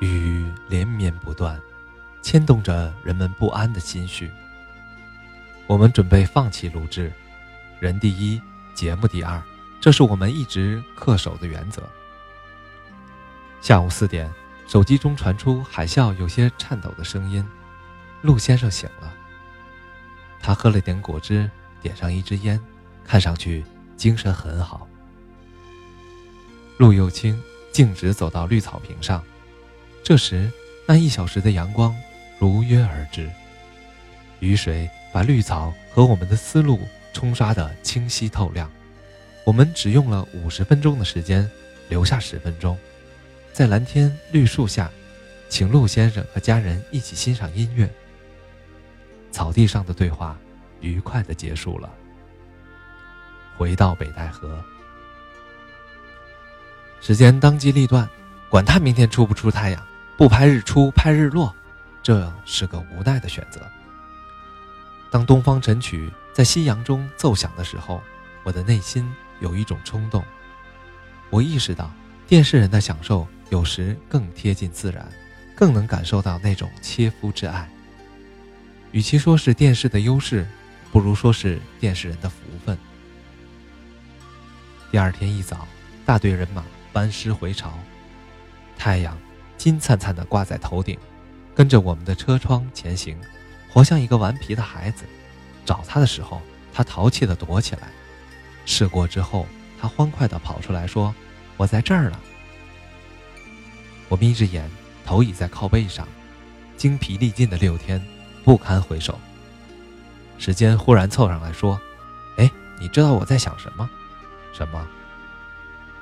雨连绵不断，牵动着人们不安的心绪。我们准备放弃录制，人第一，节目第二，这是我们一直恪守的原则。下午四点，手机中传出海啸有些颤抖的声音，陆先生醒了。他喝了点果汁，点上一支烟，看上去精神很好。陆又清径直走到绿草坪上，这时那一小时的阳光如约而至，雨水。把绿草和我们的思路冲刷得清晰透亮。我们只用了五十分钟的时间，留下十分钟，在蓝天绿树下，请陆先生和家人一起欣赏音乐。草地上的对话愉快地结束了。回到北戴河，时间当机立断，管他明天出不出太阳，不拍日出拍日落，这是个无奈的选择。当东方晨曲在夕阳中奏响的时候，我的内心有一种冲动。我意识到，电视人的享受有时更贴近自然，更能感受到那种切肤之爱。与其说是电视的优势，不如说是电视人的福分。第二天一早，大队人马班师回朝，太阳金灿灿地挂在头顶，跟着我们的车窗前行。活像一个顽皮的孩子，找他的时候，他淘气地躲起来；试过之后，他欢快地跑出来说：“我在这儿了。”我眯着眼，头倚在靠背上，精疲力尽的六天，不堪回首。时间忽然凑上来说：“哎，你知道我在想什么？什么？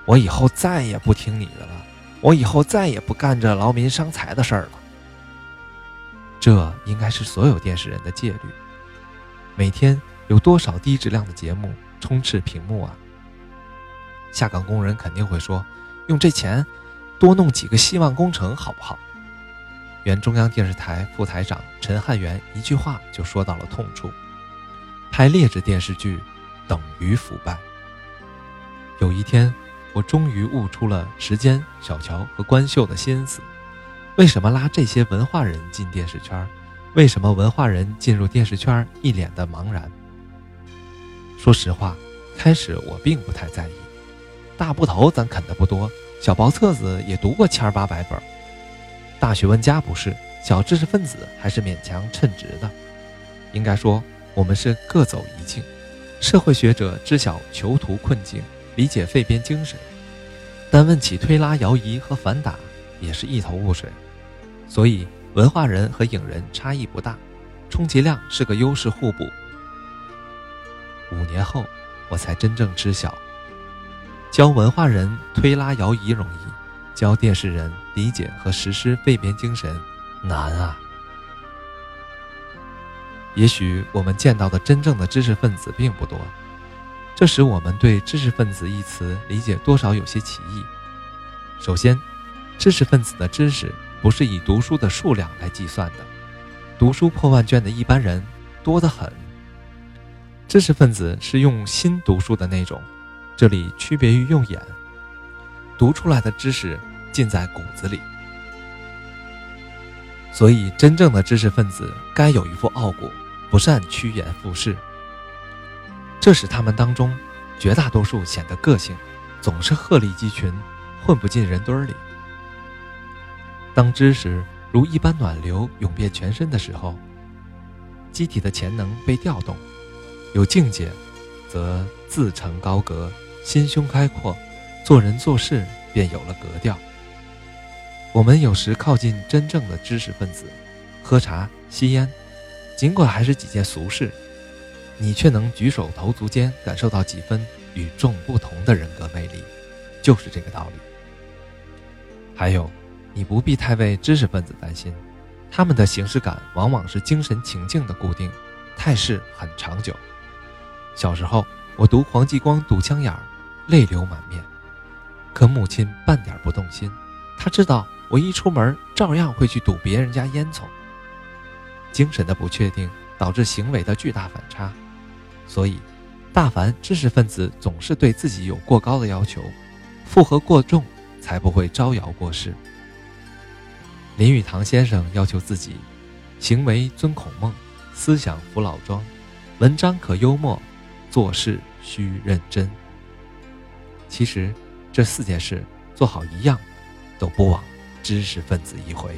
我以后再也不听你的了，我以后再也不干这劳民伤财的事儿了。”这应该是所有电视人的戒律。每天有多少低质量的节目充斥屏幕啊？下岗工人肯定会说：“用这钱多弄几个希望工程好不好？”原中央电视台副台长陈汉元一句话就说到了痛处：拍劣质电视剧等于腐败。有一天，我终于悟出了时间、小乔和关秀的心思。为什么拉这些文化人进电视圈？为什么文化人进入电视圈一脸的茫然？说实话，开始我并不太在意。大部头咱啃的不多，小薄册子也读过千八百本。大学问家不是，小知识分子还是勉强称职的。应该说，我们是各走一径。社会学者知晓囚徒困境，理解废编精神，但问起推拉摇移和反打，也是一头雾水。所以，文化人和影人差异不大，充其量是个优势互补。五年后，我才真正知晓，教文化人推拉摇移容易，教电视人理解和实施废编精神难啊。也许我们见到的真正的知识分子并不多，这使我们对“知识分子”一词理解多少有些歧义。首先，知识分子的知识。不是以读书的数量来计算的，读书破万卷的一般人多得很。知识分子是用心读书的那种，这里区别于用眼读出来的知识尽在骨子里。所以，真正的知识分子该有一副傲骨，不善趋炎附势。这使他们当中绝大多数显得个性，总是鹤立鸡群，混不进人堆里。当知识如一般暖流涌遍全身的时候，机体的潜能被调动，有境界，则自成高阁，心胸开阔，做人做事便有了格调。我们有时靠近真正的知识分子，喝茶吸烟，尽管还是几件俗事，你却能举手投足间感受到几分与众不同的人格魅力，就是这个道理。还有。你不必太为知识分子担心，他们的形式感往往是精神情境的固定，态势很长久。小时候，我读黄继光堵枪眼儿，泪流满面，可母亲半点不动心，她知道我一出门照样会去堵别人家烟囱。精神的不确定导致行为的巨大反差，所以，大凡知识分子总是对自己有过高的要求，负荷过重，才不会招摇过市。林语堂先生要求自己：行为尊孔孟，思想服老庄，文章可幽默，做事需认真。其实，这四件事做好一样，都不枉知识分子一回。